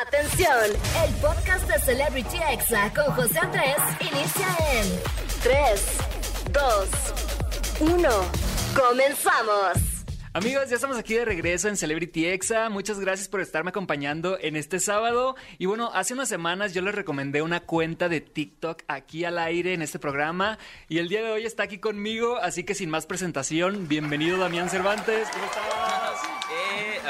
Atención, el podcast de Celebrity Exa con José Andrés inicia en 3, 2, 1. Comenzamos. Amigos, ya estamos aquí de regreso en Celebrity Exa. Muchas gracias por estarme acompañando en este sábado. Y bueno, hace unas semanas yo les recomendé una cuenta de TikTok aquí al aire en este programa. Y el día de hoy está aquí conmigo, así que sin más presentación, bienvenido Damián Cervantes. ¿Cómo estás?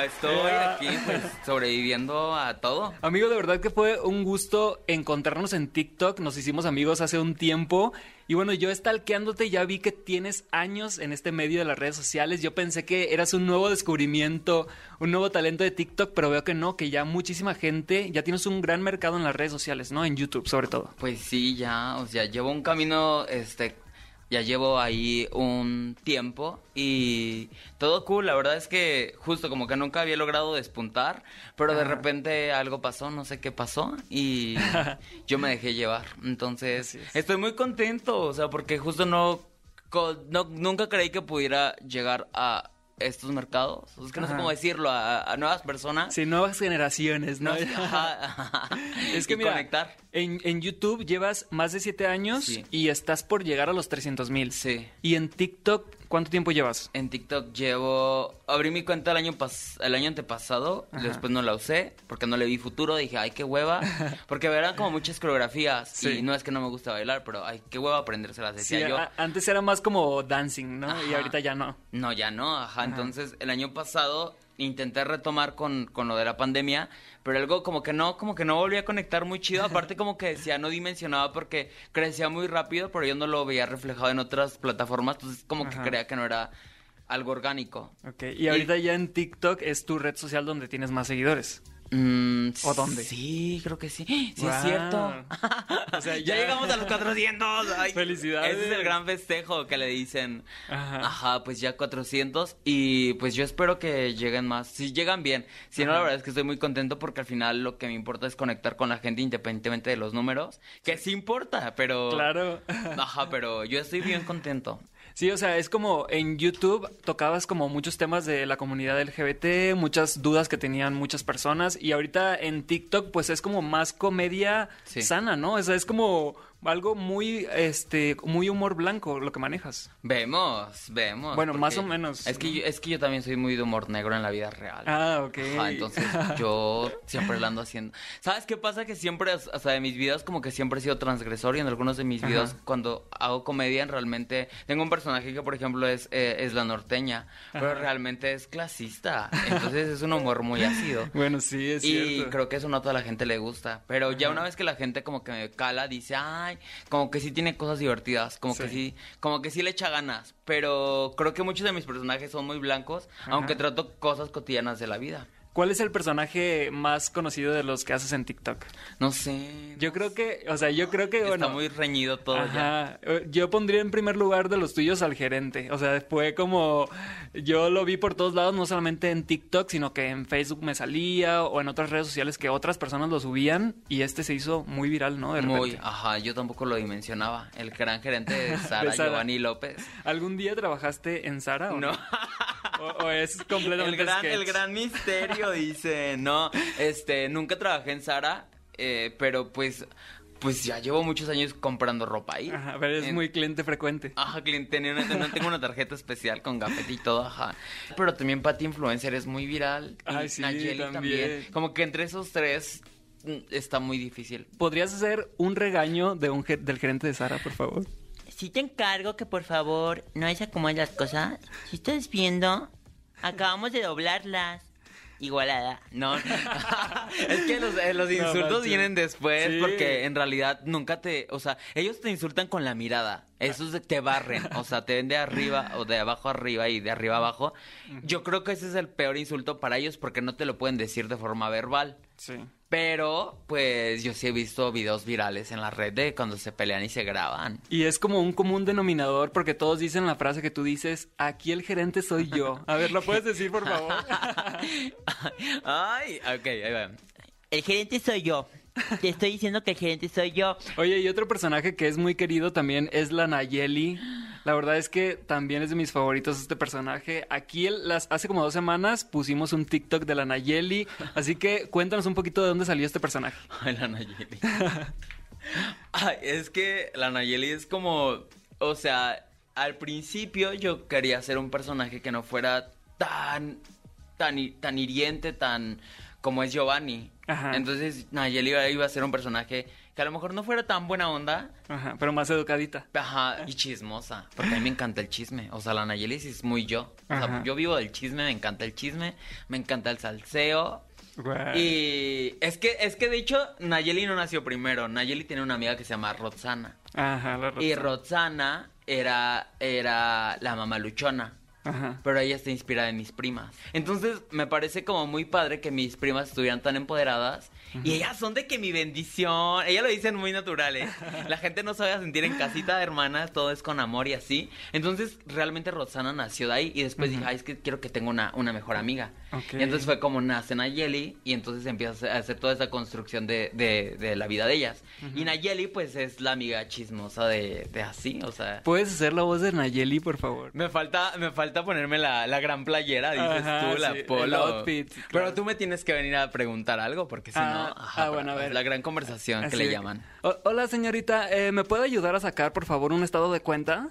Estoy aquí pues sobreviviendo a todo. Amigo, de verdad que fue un gusto encontrarnos en TikTok. Nos hicimos amigos hace un tiempo. Y bueno, yo stalkeándote ya vi que tienes años en este medio de las redes sociales. Yo pensé que eras un nuevo descubrimiento, un nuevo talento de TikTok, pero veo que no, que ya muchísima gente, ya tienes un gran mercado en las redes sociales, ¿no? En YouTube sobre todo. Pues sí, ya, o sea, llevo un camino, este, ya llevo ahí un tiempo y todo cool. La verdad es que justo como que nunca había logrado despuntar, pero de repente algo pasó, no sé qué pasó y yo me dejé llevar. Entonces, estoy muy contento, o sea, porque justo no, no nunca creí que pudiera llegar a estos mercados. Es que no sé cómo decirlo, a, nuevas personas. Sí, nuevas generaciones, ¿no? es que mira, conectar. En, en, YouTube llevas más de siete años y estás por llegar a los 300 mil. Sí. Y en TikTok ¿Cuánto tiempo llevas? En TikTok llevo... Abrí mi cuenta el año, el año antepasado, después no la usé porque no le vi futuro, dije, ay, qué hueva, porque verán como muchas coreografías y no es que no me gusta bailar, pero ay, qué hueva aprendérselas, decía yo. antes era más como dancing, ¿no? Y ahorita ya no. No, ya no, ajá. Entonces, el año pasado intenté retomar con, con, lo de la pandemia, pero algo como que no, como que no volví a conectar muy chido, aparte como que decía, no dimensionaba porque crecía muy rápido, pero yo no lo veía reflejado en otras plataformas, entonces como que creía que no era algo orgánico. Ok, y ahorita ya en TikTok es tu red social donde tienes más seguidores. Mm, ¿O dónde? Sí, creo que sí. Sí, es cierto. o sea, ya... llegamos a los 400. Felicidades. Ese es el gran festejo que le dicen. Ajá. pues ya 400. Y pues yo espero que lleguen más. Si llegan bien. Si no, la verdad es que estoy muy contento porque al final lo que me importa es conectar con la gente independientemente de los números. Que sí importa, pero. Claro. Ajá, pero yo estoy bien contento. Sí, o sea, es como en YouTube tocabas como muchos temas de la comunidad LGBT, muchas dudas que tenían muchas personas y ahorita en TikTok pues es como más comedia sana, ¿no? O sea, es como algo muy, este, muy humor blanco lo que manejas. Vemos, vemos. Bueno, más o menos. Es que, yo, es que yo también soy muy de humor negro en la vida real. Ah, ok. entonces yo siempre lo ando haciendo. ¿Sabes qué pasa? Que siempre, o sea, de mis videos como que siempre he sido transgresor y en algunos de mis videos cuando hago comedia realmente tengo un personaje que por ejemplo es, eh, es la norteña, pero realmente es clasista. Entonces es un humor muy ácido. Bueno, sí, es y cierto. Y creo que eso no a toda la gente le gusta. Pero ya una vez que la gente como que me cala, dice, ay, como que sí tiene cosas divertidas, como que sí, como que sí le echa ganas, pero creo que muchos de mis personajes son muy blancos, aunque trato cosas cotidianas de la vida. ¿Cuál es el personaje más conocido de los que haces en TikTok? No sé. Yo creo que, o sea, yo creo que, Está muy reñido todo ya. Eh, yo pondría en primer lugar de los tuyos al gerente. O sea, fue como, yo lo vi por todos lados, no solamente en TikTok, sino que en Facebook me salía o en otras redes sociales que otras personas lo subían y este se hizo muy viral, ¿no? De muy, ajá, yo tampoco lo dimensionaba. El gran gerente de Sara, Giovanni López. ¿Algún día trabajaste en Sara o no? o, es completamente el gran, el gran misterio dice, no, este, nunca trabajé en Sara, eh, pero pues pues ya llevo muchos años comprando ropa ahí. Ajá, pero es muy cliente frecuente. Ajá, cliente, no, tengo una tarjeta especial con gafet y todo, ajá. Pero también Pati Influencer es muy viral. Ay, sí, también. Como que entre esos tres mm, está muy difícil. ¿Podrías hacer un regaño de un del gerente de Sara, por favor? Si te encargo que por favor no es como las cosas. Si estás viendo, acabamos de doblarlas igualada. No, es que los, eh, insultos vienen después porque en realidad nunca te, o sea, ellos te insultan con la mirada. Esos te barren, o sea, te ven de arriba o de abajo arriba y de arriba abajo. Yo creo que ese es el peor insulto para ellos porque no te lo pueden decir de forma verbal. Sí. Pero, pues yo sí he visto videos virales en la red de cuando se pelean y se graban. Y es como un común denominador porque todos dicen la frase que tú dices, aquí el gerente soy yo. A ver, ¿lo puedes decir, por favor? Ay, ok, ahí va. El gerente soy yo. Te estoy diciendo que el gerente soy yo. Oye, y otro personaje que es muy querido también es la Nayeli. La verdad es que también es de mis favoritos este personaje. Aquí el- las, hace como dos semanas pusimos un TikTok de la Nayeli, así que cuéntanos un poquito de dónde salió este personaje. Ay, la Nayeli. Ay, es que la Nayeli es como, o sea, al principio yo quería ser un personaje que no fuera tan, tan, tan hiriente, tan como es Giovanni. Ajá. Entonces Nayeli iba- iba a ser un personaje que a lo mejor no fuera tan buena onda, Ajá, pero más educadita. Ajá, y chismosa, porque a mí me encanta el chisme. O sea, la Nayeli sí es muy yo. O sea, Ajá. yo vivo del chisme, me encanta el chisme, me encanta el salseo. Y es que, es que de hecho, Nayeli no nació primero. Nayeli tiene una amiga que se llama Roxana. Ajá, la Y Roxana. Roxana era, era la mamá luchona. Ajá. Pero ella está inspirada en mis primas. Entonces me parece como muy padre que mis primas estuvieran tan empoderadas. Y ellas son de que mi bendición. Ellas lo dicen muy natural, ¿eh? La gente no se vaya a sentir en casita de hermanas, todo es con amor y así. Entonces realmente Roxana nació de ahí. Y después dije, ay, es que quiero que tenga una, una mejor amiga. Ok. Y entonces fue como nace Nayeli. Y entonces empieza a hacer toda esa construcción de, de, de la vida de ellas. Y Nayeli, pues es la amiga chismosa de, de así, o sea. ¿Puedes hacer la voz de Nayeli, por favor? Me falta, me falta ponerme la, la gran playera, dices Ajá, tú, la sí, el polo. outfit, Pero claro. tú me tienes que venir a preguntar algo, porque si Ah, no, ah, bueno, a ver. la gran conversación Así que le llaman. "O- Hola, señorita, eh, ¿me puede ayudar a sacar, por favor, un estado de cuenta?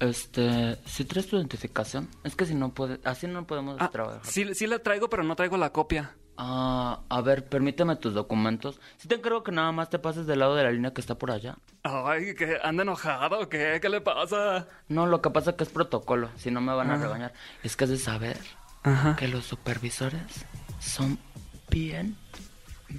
Este, si traes tu identificación, es que si no puede, así no podemos Ah, trabajar. sí, sí la traigo, pero no traigo la copia. Ah, a ver, permíteme tus documentos. Si te encargo que nada más te pases del lado de la línea que está por allá. Ay, ¿que anda enojado o qué? ¿Qué le pasa? No, lo que pasa es que es protocolo, si no me van a regañar. Es que has de saber Ajá. que los supervisores son bien,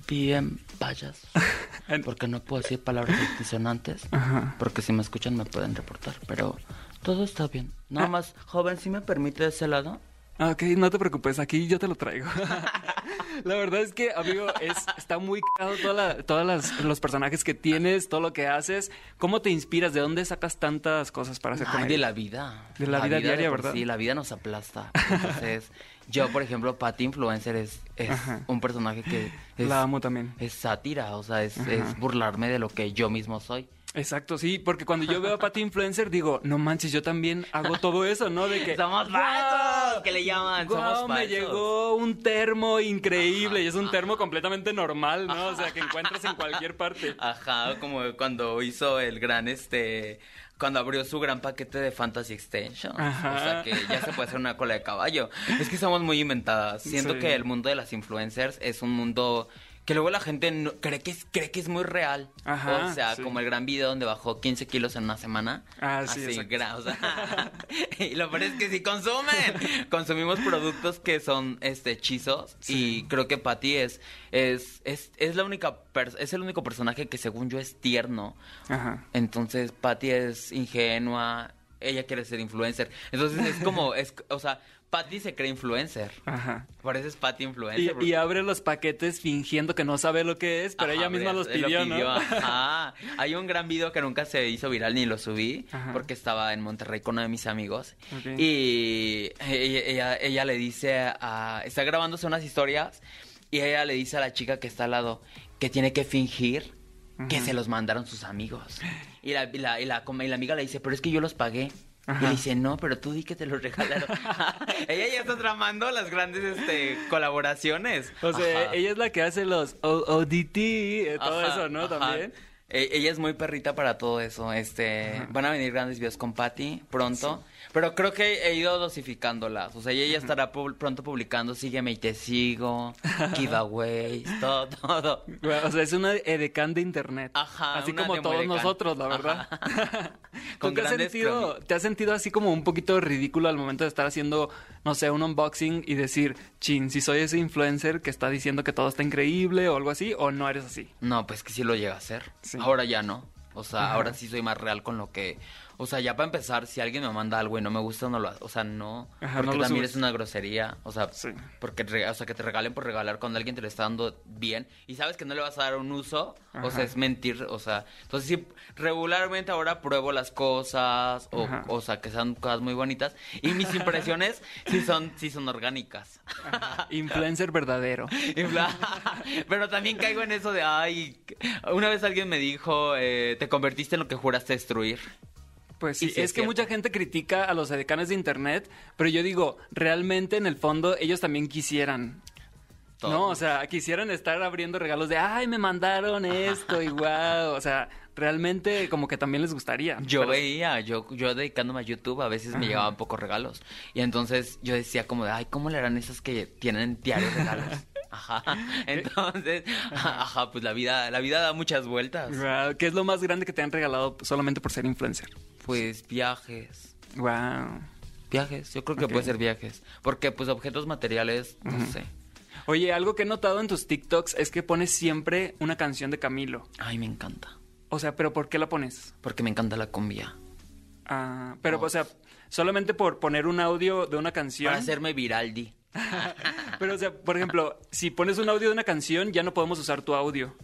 bien payas. Porque no puedo decir palabras disonantes. Ajá. Porque si me escuchan me pueden reportar. Pero todo está bien. Nada más, joven, si me permite de ese lado? Ah, Ok, no te preocupes, aquí yo te lo traigo. la verdad es que, amigo, es, está muy caro toda la- todos las- los personajes que tienes, todo lo que haces. ¿Cómo te inspiras? ¿De dónde sacas tantas cosas para hacer Ay, comedia? de la vida. De la vida diaria, por ¿verdad? Sí, la vida nos aplasta. Entonces, yo, por ejemplo, Patty Influencer es, es Ajá. un personaje que es, La amo también. es sátira, o sea, es, Ajá. es burlarme de lo que yo mismo soy. Exacto, sí, porque cuando yo veo a Patty Influencer digo, no manches, yo también hago todo eso, ¿no? De que Somos falsos, que le llaman, Guau, somos me falsos. llegó un termo increíble y es un Ajá. termo completamente normal, ¿no? O sea, que encuentras en cualquier parte. Ajá, como cuando hizo el gran, este, cuando abrió su gran paquete de Fantasy Extension. Ajá. O sea, que ya se puede hacer una cola de caballo. Es que somos muy inventadas. Siento Sí. que el mundo de las influencers es un mundo que luego la gente no- cree, que es, cree que es muy real. Ajá, o sea, sí. como el gran video donde bajó 15 kilos en una semana. Ah, sí, Así, o sea, y lo peor es que sí consumen. Consumimos productos que son este hechizos. Y creo que Patty es, es, es, es la única es el único personaje que según yo es tierno. Ajá. Entonces Patty es ingenua. Ella quiere ser influencer. Entonces es como, es, o sea, Patty se cree influencer. Ajá. Por eso es Patty Y, influencer. porque- y abre los paquetes fingiendo que no sabe lo que es, pero Ajá, ella misma los lo pidió, ¿no? Ajá. Hay un gran video que nunca se hizo viral ni lo subí Ajá. porque estaba en Monterrey con uno de mis amigos. Y ella, ella, ella le dice a... Está grabándose unas historias y ella le dice a la chica que está al lado que tiene que fingir que se los mandaron sus amigos. Y la, y la, y la, como- y la amiga le dice, pero es que yo los pagué. Y le dice, no, pero tú di que te los regalaron. ella ya está tramando las grandes este, colaboraciones. O sea, Ajá. ella es la que hace los ODT, eh, todo Ajá, eso, ¿no? También. E- ella es muy perrita para todo eso. Este, van a venir grandes videos con Patty pronto, pero creo que he ido dosificándolas. O sea, ella estará pu- pronto publicando Sígueme y te sigo, giveaways, todo, todo. Bueno, O sea, es una edecán de internet. Ajá, Así como todos nosotros, la verdad. Ajá. ¿Tú Con te has, sentido, te has sentido así como un poquito ridículo al momento de estar haciendo, no sé, un unboxing y decir, chin, si soy ese influencer que está diciendo que todo está increíble o algo así, o no eres así? No, pues que sí lo llega a hacer. Sí. Ahora ya no. O sea, Ajá. ahora sí soy más real con lo que... O sea, ya para empezar, si alguien me manda algo y no me gusta, no lo... O sea, no. Ajá, porque no lo también subes. es una grosería. O sea, Sí. porque o sea, que te regalen por regalar cuando alguien te lo está dando bien y sabes que no le vas a dar un uso, o sea, es mentir. O sea, entonces sí, regularmente ahora pruebo las cosas, o, o sea, que sean cosas muy bonitas. Y mis impresiones sí son, sí son orgánicas. Influencer verdadero. Pero también caigo en eso de, ay, una vez alguien me dijo, eh, te convertiste en lo que juraste destruir. Pues Y sí, es, que mucha gente critica a los edecanes de internet, pero yo digo, realmente en el fondo ellos también quisieran. Todo. No, o sea, quisieran estar abriendo regalos de, ay, me mandaron esto y guau. O sea, realmente como que también les gustaría. Yo Pero- veía, yo, yo dedicándome a YouTube, a veces me llegaban pocos regalos. Y entonces yo decía como de, ay, ¿cómo le harán esos que tienen diarios regalos? Ajá. Entonces, ajá, pues la vida, la vida da muchas vueltas. ¿Qué es lo más grande que te han regalado solamente por ser influencer? Pues viajes. Wow. Viajes, yo creo que puede ser viajes. Porque pues objetos materiales, no sé. Oye, algo que he notado en tus TikToks es que pones siempre una canción de Camilo. Ay, me encanta. O sea, ¿pero por qué la pones? Porque me encanta la cumbia. Ah, pero, Oh. o sea, solamente por poner un audio de una canción. Para hacerme viraldi. Pero, o sea, por ejemplo, si pones un audio de una canción, ya no podemos usar tu audio.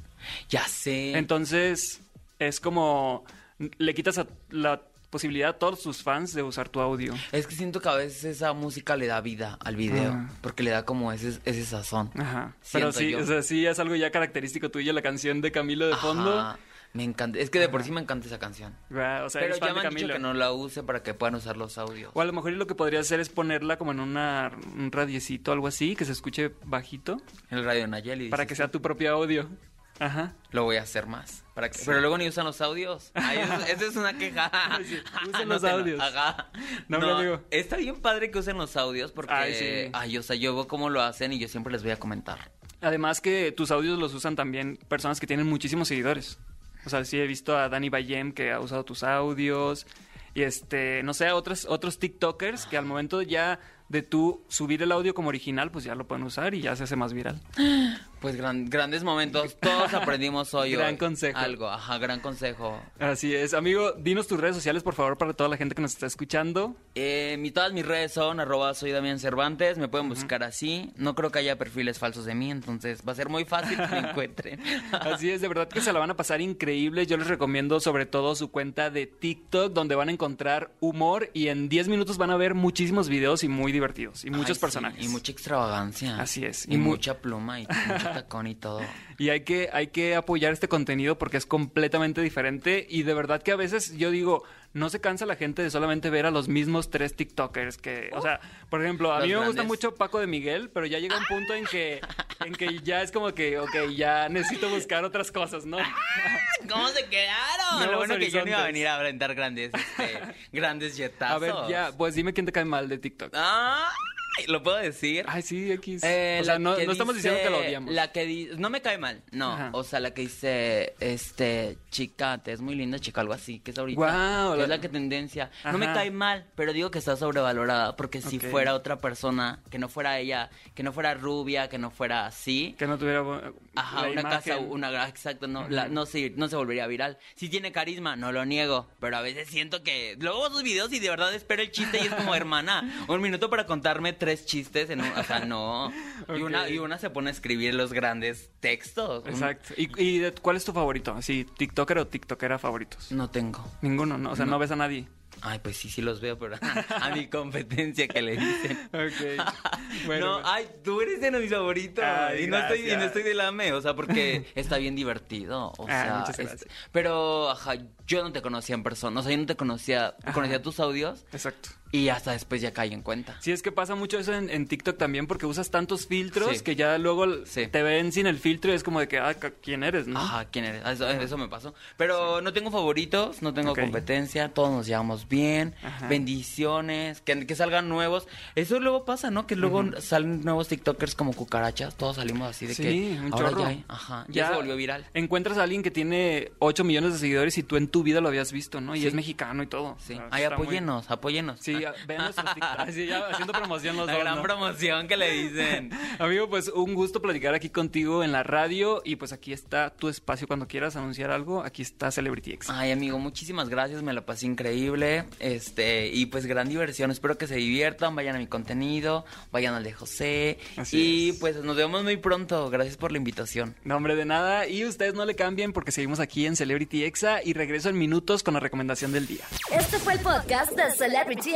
Ya sé. Entonces, es como le quitas a- la posibilidad a todos tus fans de usar tu audio. Es que siento que a veces esa música le da vida al video. Ah. Porque le da como ese, ese sazón. Ajá. Pero sí, yo. o sea, sí es algo ya característico tuyo, la canción de Camilo de fondo. Me encanta. Es que de por sí me encanta esa canción. Guau, O sea, Pero ya me han dicho que no la use para que puedan usar los audios. O a lo mejor lo que podría hacer es ponerla como en una, un radiecito, algo así, que se escuche bajito, El radio Nayeli. para que sea tu propio audio. Ajá. Lo voy a hacer más. Para que... Pero luego ni usan los audios. Ay, eso, eso es una queja. Sí, usen No los audios. Ajá. No, mi amigo. Está bien padre que usen los audios porque... Ay, sí. Ay, o sea, yo veo cómo lo hacen y yo siempre les voy a comentar. Además que tus audios los usan también personas que tienen muchísimos seguidores. O sea, sí he visto a Dani Bayem que ha usado tus audios. Y este, no sé, otros, otros TikTokers que al momento ya de tú subir el audio como original, pues ya lo pueden usar y ya se hace más viral. Pues gran- grandes momentos. Todos aprendimos hoy. Gran hoy consejo. Algo, ajá, gran consejo. Así es. Amigo, dinos tus redes sociales, por favor, para toda la gente que nos está escuchando. Eh, mi, todas mis redes son arroba soy Damián Cervantes, me pueden buscar así. No creo que haya perfiles falsos de mí, entonces va a ser muy fácil que me encuentren. Así es, de verdad que se la van a pasar increíble. Yo les recomiendo sobre todo su cuenta de TikTok, donde van a encontrar humor y en 10 minutos van a ver muchísimos videos y muy divertidos y muchos Ay, sí, personajes. y mucha extravagancia. Así es, Y, y mu- mucha pluma y mucho tacón y todo. Y hay que, hay que apoyar este contenido porque es completamente diferente y de verdad que a veces yo digo, no se cansa la gente de solamente ver a los mismos tres TikTokers que, o sea, por ejemplo, a Los mí me gusta mucho Paco de Miguel, pero ya llega un punto en que, en que ya es como que, ok, ya necesito buscar otras cosas, ¿no? ¿Cómo se quedaron? Nuevos Lo bueno que yo no iba a horizontes. venir a aventar grandes, este, grandes A jetazos. ver, ya, pues dime quién te cae mal de TikTok. Ay, ¿Lo puedo decir? Ay, sí, X. Eh, o sea, no, estamos diciendo que lo odiamos. La que di- no me cae mal, no. Ajá. O sea, la que dice, este, chica, te es muy linda, chica, algo así, que es ahorita. Que la- es la que tendencia. No me cae mal, pero digo que está sobrevalorada porque si fuera otra persona, que no fuera ella, que no fuera rubia, que no fuera así. Que no tuviera Ajá, una imagen. casa, una, exacto, no, la- no, se, no se volvería viral. Si tiene carisma, no lo niego, pero a veces siento que luego sus videos y de verdad espero el chiste y es como, hermana, un minuto para contarme tres chistes en un, o sea, no. Y, una, y una se pone a escribir los grandes textos. Exacto. ¿Y, y cuál es tu favorito? Así, TikToker o TikTokera favoritos? No tengo. Ninguno, ¿no? O sea, no, ves a nadie. Ay, pues sí, sí los veo, pero a mi competencia que le dicen. Ok. Bueno, no, ay, tú eres de mis favoritos. Ay, y, no estoy, y no estoy de lame, o sea, porque está bien divertido. O Ay, sea, muchas es- gracias. pero, ajá, yo no te conocía en persona. O sea, yo no te conocía, Ajá. conocía tus audios Exacto. Y hasta después ya caí en cuenta. Sí, es que pasa mucho eso en, en TikTok también porque usas tantos filtros Sí. que ya luego Sí. te ven sin el filtro y es como de que, ah, ¿quién eres, no? Ajá, ¿quién eres? Eso, eso me pasó. Pero no tengo favoritos, no tengo competencia, todos nos llevamos bien. Ajá. Bendiciones, que, que salgan nuevos. Eso luego pasa, ¿no? Que luego salen nuevos TikTokers como cucarachas, todos salimos así de Sí, que un ahora chorro. ya, hay- ajá, ya, se volvió viral. Encuentras a alguien que tiene 8 millones de seguidores y tú en tu vida lo habías visto, ¿no? Y es mexicano y todo. Sí. O sea, Ay, está muy- apóyenos, apóyenos. Sí, a- vean nuestros. Así ya haciendo promoción los La dos, gran ¿no? promoción que le dicen. Amigo, pues un gusto platicar aquí contigo en la radio y pues aquí está tu espacio cuando quieras anunciar algo. Aquí está Celebrity X. Ay, amigo, muchísimas gracias, me la pasé increíble. Este, y pues gran diversión. Espero que se diviertan, vayan a mi contenido, vayan al de José. Así y es. pues nos vemos muy pronto. Gracias por la invitación. No, hombre, de nada. Y ustedes no le cambien porque seguimos aquí en Celebrity Exa y regreso en minutos con la recomendación del día. Este fue el podcast de Celebrity